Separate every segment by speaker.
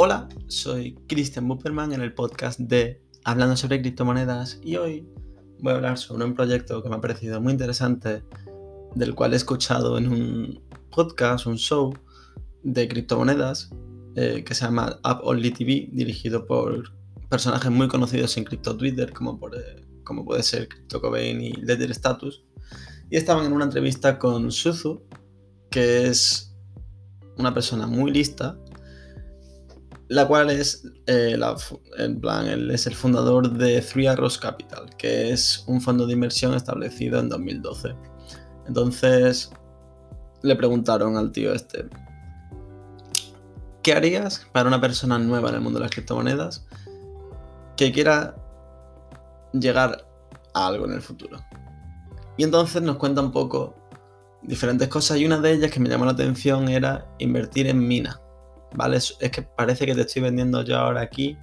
Speaker 1: Hola, soy Christian Bupperman en el podcast de Hablando sobre criptomonedas y hoy voy a hablar sobre un proyecto que me ha parecido muy interesante, del cual he escuchado en un podcast, un show de criptomonedas eh, que se llama Up Only TV, dirigido por personajes muy conocidos en cripto Twitter, como, por, eh, como puede ser CryptoCobain y Ledger Status. Y estaban en una entrevista con Suzu, que es una persona muy lista la cual es, eh, plan, es el fundador de Three Arrows Capital, que es un fondo de inversión establecido en 2012. Entonces le preguntaron al tío este, ¿qué harías para una persona nueva en el mundo de las criptomonedas que quiera llegar a algo en el futuro? Y entonces nos cuenta un poco diferentes cosas y una de ellas que me llamó la atención era invertir en mina ¿vale? Es, que parece que te estoy vendiendo yo ahora aquí.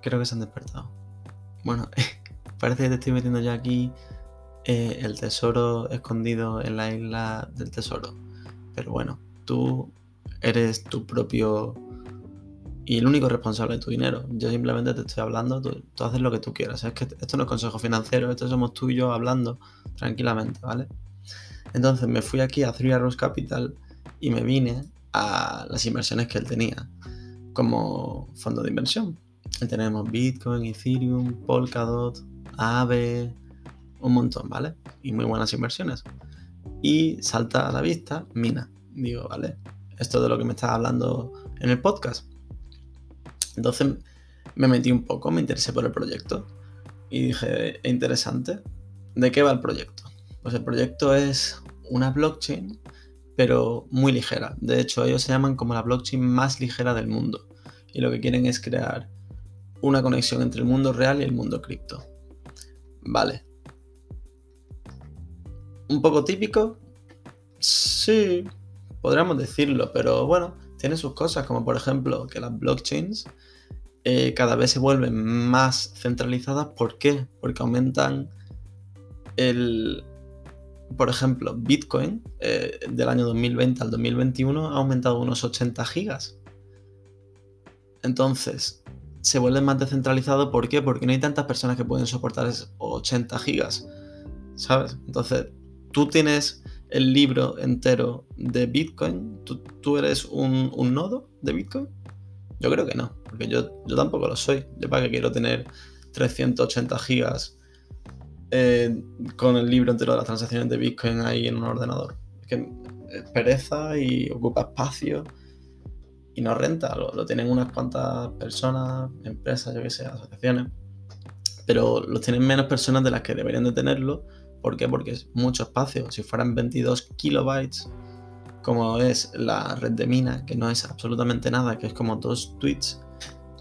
Speaker 1: Creo que se han despertado. Bueno, parece que te estoy metiendo yo aquí eh, el tesoro escondido en la isla del tesoro. Pero bueno, tú eres tu propio y el único responsable de tu dinero. Yo simplemente te estoy hablando, tú, haces lo que tú quieras. Es que esto no es consejo financiero, esto somos tú y yo hablando tranquilamente, ¿vale? Entonces me fui aquí a Three Arrows Capital y me vine a las inversiones que él tenía como fondo de inversión. Tenemos Bitcoin, Ethereum, Polkadot, Aave, un montón, ¿vale? Y muy buenas inversiones. Y salta a la vista Mina. Digo, ¿vale? Esto de lo que me estás hablando en el podcast. Entonces me metí un poco, me interesé por el proyecto. Y dije, interesante. ¿De qué va el proyecto? Pues el proyecto es una blockchain pero muy ligera. De hecho, ellos se llaman como la blockchain más ligera del mundo. Y lo que quieren es crear una conexión entre el mundo real y el mundo cripto. Vale. ¿Un poco típico? Sí, podríamos decirlo, pero bueno, tiene sus cosas, como por ejemplo que las blockchains eh, cada vez se vuelven más centralizadas. ¿Por qué? Porque aumentan el, por ejemplo, Bitcoin eh, del año 2020 al 2021 ha aumentado unos 80 gigas. Entonces, se vuelve más descentralizado. ¿Por qué? Porque no hay tantas personas que pueden soportar esos 80 gigas. ¿Sabes? Entonces, tú tienes el libro entero de Bitcoin. ¿Tú, eres un, nodo de Bitcoin? Yo creo que no, porque yo, yo tampoco lo soy. Yo para qué quiero tener 380 gigas eh, con el libro entero de las transacciones de Bitcoin ahí en un ordenador. Es que es pereza y ocupa espacio y no renta. Lo, tienen unas cuantas personas, empresas, yo que sé, asociaciones. Pero lo tienen menos personas de las que deberían de tenerlo. ¿Por qué? Porque es mucho espacio. Si fueran 22 kilobytes, como es la red de mina, que no es absolutamente nada, que es como dos tweets,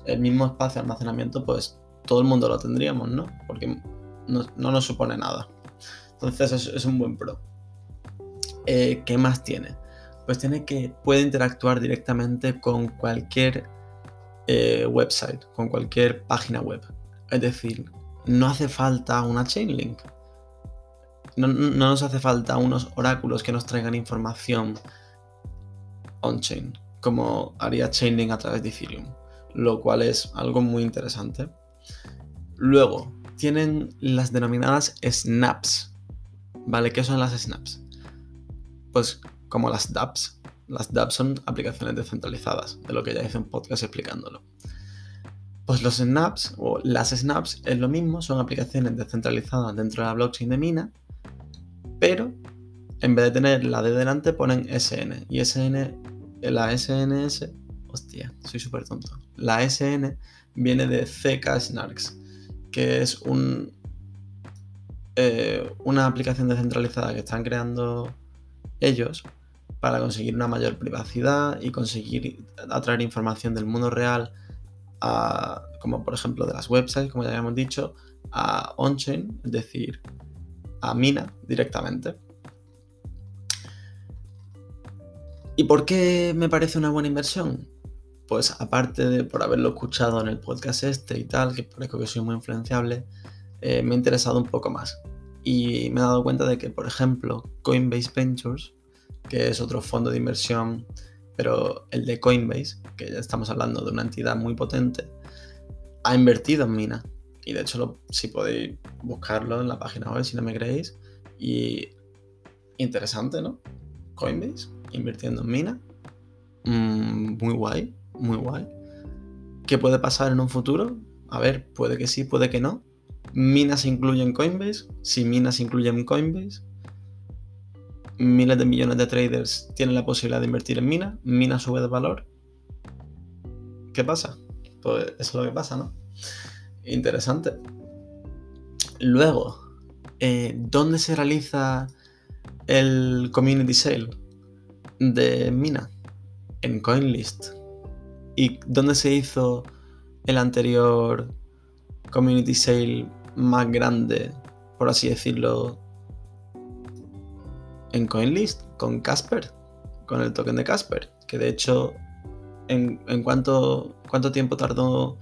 Speaker 1: el mismo espacio de almacenamiento, pues todo el mundo lo tendríamos, ¿no? Porque no, nos supone nada. Entonces es, un buen pro. Eh, ¿Qué más tiene? Pues tiene que puede interactuar directamente con cualquier eh, website, con cualquier página web. Es decir, no hace falta una chainlink. No, no nos hace falta unos oráculos que nos traigan información on-chain, como haría Chainlink a través de Ethereum, lo cual es algo muy interesante. Luego, tienen las denominadas snaps. ¿Vale? ¿Qué son las snaps? Pues como las dApps. Las dApps son aplicaciones descentralizadas, de lo que ya hice un podcast explicándolo. Pues los snaps o las snaps es lo mismo, son aplicaciones descentralizadas dentro de la blockchain de Mina, pero en vez de tener la de delante ponen SN. Y SN, la SNS, hostia, soy súper tonto. La SN viene de CK Snarks, que es eh, una aplicación descentralizada que están creando ellos para conseguir una mayor privacidad y conseguir atraer información del mundo real, a, como por ejemplo de las websites, como ya habíamos dicho, a on-chain, es decir, a mina directamente. ¿Y por qué me parece una buena inversión? Pues aparte de por haberlo escuchado en el podcast este y tal, que parezco que soy muy influenciable, eh, me ha interesado un poco más. Y me he dado cuenta de que, por ejemplo, Coinbase Ventures, que es otro fondo de inversión pero el de Coinbase, que ya estamos hablando de una entidad muy potente, ha invertido en Mina. Y de hecho, si podéis buscarlo en la página web, si no me creéis. Y interesante, ¿no? Coinbase, invirtiendo en Mina. Mm, muy guay, muy guay. ¿Qué puede pasar en un futuro? A ver, puede que sí, puede que no. Mina se incluye en Coinbase. Si Mina se incluye en Coinbase, miles de millones de traders tienen la posibilidad de invertir en Mina. Mina sube de valor. ¿Qué pasa? Pues eso es lo que pasa, ¿no? Interesante. Luego, eh, ¿dónde se realiza el community sale de Mina? En CoinList. ¿Y dónde se hizo el anterior community sale más grande, por así decirlo, en CoinList? Con Casper, con el token de Casper, que de hecho, ¿en, cuánto, cuánto tiempo tardó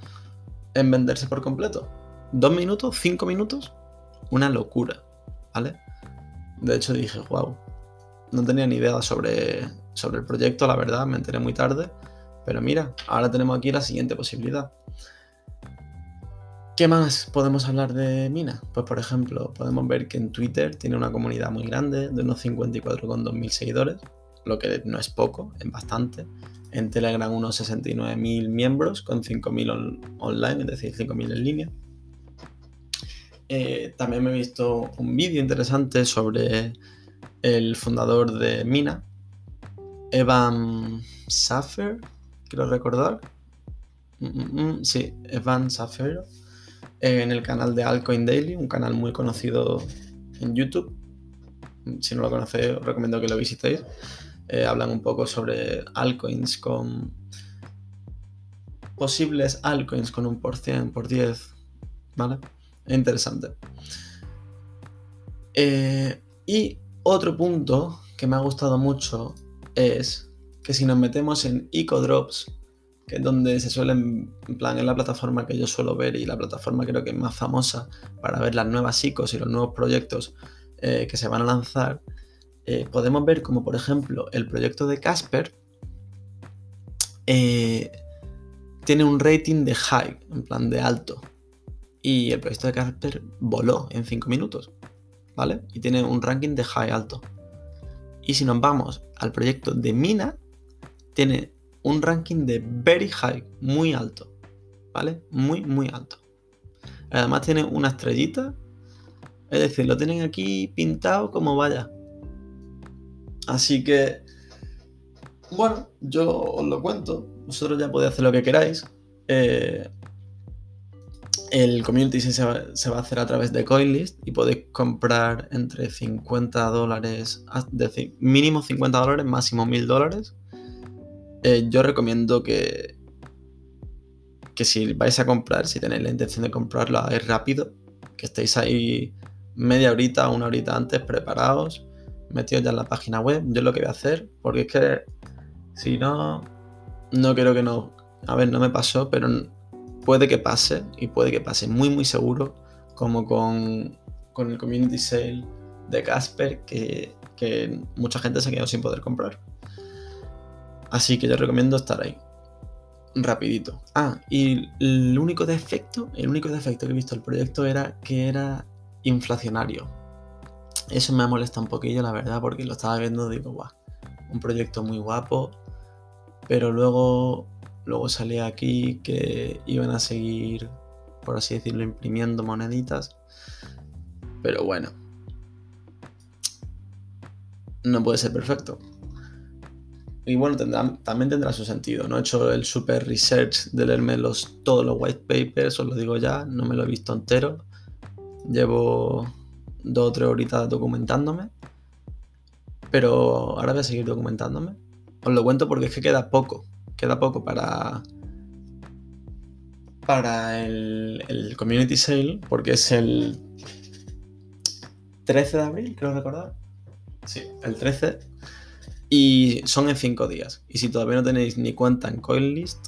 Speaker 1: en venderse por completo. ¿Dos minutos? ¿Cinco minutos? Una locura, ¿vale? De hecho dije, wow, no tenía ni idea sobre, sobre el proyecto, la verdad, me enteré muy tarde. Pero mira, ahora tenemos aquí la siguiente posibilidad. ¿Qué más podemos hablar de Mina? Pues por ejemplo, podemos ver que en Twitter tiene una comunidad muy grande, de unos 54,2 mil seguidores, lo que no es poco, es bastante en Telegram unos 69.000 miembros con 5.000 online, es decir, 5.000 en línea. Eh, también me he visto un vídeo interesante sobre el fundador de Mina, Evan Saffer, quiero recordar. Mm, mm, mm, sí, Evan Saffer, eh, en el canal de Alcoin Daily, un canal muy conocido en YouTube. Si no lo conocéis, os recomiendo que lo visitéis. Eh, hablan un poco sobre altcoins con posibles altcoins con un por 100, por 10, ¿vale? Interesante. Eh, y otro punto que me ha gustado mucho es que si nos metemos en EcoDrops, que es donde se suelen, en plan, es la plataforma que yo suelo ver y la plataforma creo que es más famosa para ver las nuevas ICOs y los nuevos proyectos eh, que se van a lanzar, eh, podemos ver como por ejemplo el proyecto de Casper eh, tiene un rating de high, en plan de alto. Y el proyecto de Casper voló en 5 minutos, ¿vale? Y tiene un ranking de high alto. Y si nos vamos al proyecto de Mina, tiene un ranking de very high, muy alto, ¿vale? Muy, muy alto. Además tiene una estrellita, es decir, lo tienen aquí pintado como vaya, Así que, bueno, yo os lo cuento. Vosotros ya podéis hacer lo que queráis. Eh, el community se va, se va, a hacer a través de CoinList y podéis comprar entre 50 dólares, mínimo 50 dólares, máximo 1000 dólares. Eh, yo recomiendo que, que si vais a comprar, si tenéis la intención de comprarlo, hagáis rápido, que estéis ahí media horita, una horita antes preparados metido ya en la página web. Yo lo que voy a hacer, porque es que si no, no quiero que no. A ver, no me pasó, pero puede que pase y puede que pase muy, muy seguro, como con, con el community sale de Casper, que, que mucha gente se quedó sin poder comprar. Así que yo recomiendo estar ahí. Rapidito. Ah, y el único defecto, el único defecto que he visto del proyecto era que era inflacionario. Eso me molesta un poquillo, la verdad, porque lo estaba viendo, digo, guau, un proyecto muy guapo, pero luego, luego salía aquí que iban a seguir, por así decirlo, imprimiendo moneditas. Pero bueno, no puede ser perfecto. Y bueno, también tendrá su sentido. No he hecho el super research de leerme los, todos los white papers, os lo digo ya, no me lo he visto entero. Llevo dos o tres horitas documentándome. Pero ahora voy a seguir documentándome. Os lo cuento porque es que queda poco. Queda poco para. Para el, el Community Sale. Porque es el 13 de abril, creo recordar. Sí, el 13. Y son en 5 días. Y si todavía no tenéis ni cuenta en CoinList,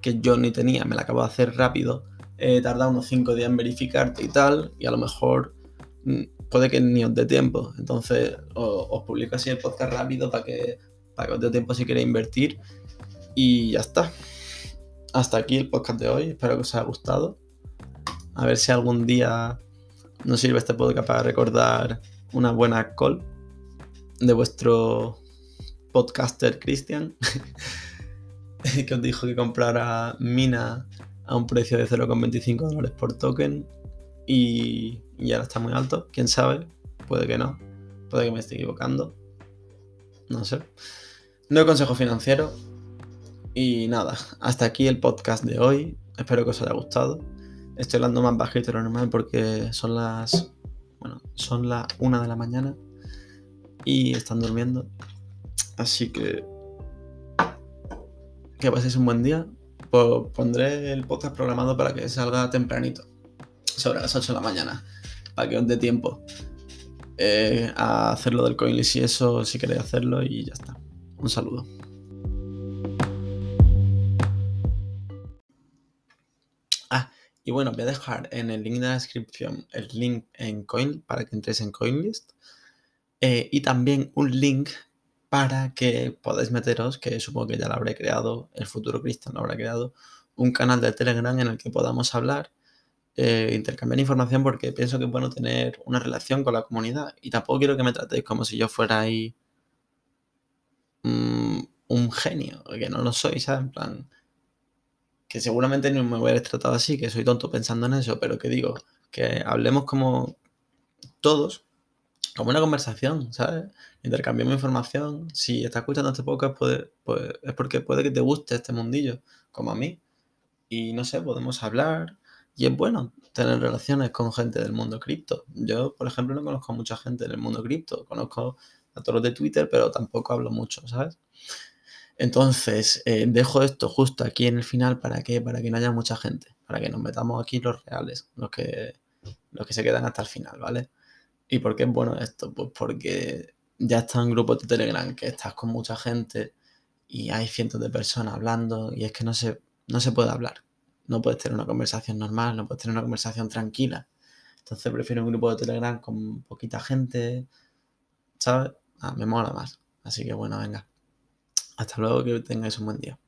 Speaker 1: que yo ni tenía, me la acabo de hacer rápido, he tardado unos 5 días en verificarte y tal. Y a lo mejor puede que ni os dé tiempo. Entonces os, publico así el podcast rápido para que para que os dé tiempo si queréis invertir. Y ya está. Hasta aquí el podcast de hoy. Espero que os haya gustado. A ver si algún día nos sirve este podcast para recordar una buena call de vuestro podcaster Christian, que os dijo que comprara Mina a un precio de 0,25 dólares por token y, y ahora está muy alto. Quién sabe, puede que no, puede que me esté equivocando. No sé. No hay consejo financiero. Y nada, hasta aquí el podcast de hoy. Espero que os haya gustado. Estoy hablando más bajito de lo normal porque son las. Bueno, son las 1 de la mañana y están durmiendo. Así que. Que paséis un buen día. Pondré el podcast programado para que salga tempranito. Sobre las 8 de la mañana. Para que os dé tiempo eh, a hacerlo del CoinList y eso si queréis hacerlo y ya está. Un saludo. Ah, y bueno, voy a dejar en el link de la descripción el link en Coin para que entréis en CoinList eh, y también un link para que podáis meteros, que supongo que ya lo habré creado, el futuro Cristian lo habrá creado, un canal de Telegram en el que podamos hablar eh, intercambiar información porque pienso que es bueno tener una relación con la comunidad y tampoco quiero que me tratéis como si yo fuera ahí mm, un genio, que no lo soy, ¿sabes? En plan, que seguramente no me hubierais tratado así, que soy tonto pensando en eso, pero que digo, que hablemos como todos, como una conversación, ¿sabes? Intercambiemos información. Si estás escuchando este podcast, puede, pues, es porque puede que te guste este mundillo, como a mí. Y no sé, podemos hablar, y es bueno tener relaciones con gente del mundo cripto. Yo, por ejemplo, no conozco a mucha gente del mundo cripto. Conozco a todos los de Twitter, pero tampoco hablo mucho, ¿sabes? Entonces, eh, dejo esto justo aquí en el final para que, para que no haya mucha gente, para que nos metamos aquí los reales, los que, los que se quedan hasta el final, ¿vale? ¿Y por qué es bueno esto? Pues porque ya está en grupos de Telegram que estás con mucha gente y hay cientos de personas hablando y es que no se, no se puede hablar no puedes tener una conversación normal, no puedes tener una conversación tranquila. Entonces prefiero un grupo de Telegram con poquita gente, ¿sabes? Ah, me mola más. Así que bueno, venga. Hasta luego, que tengáis un buen día.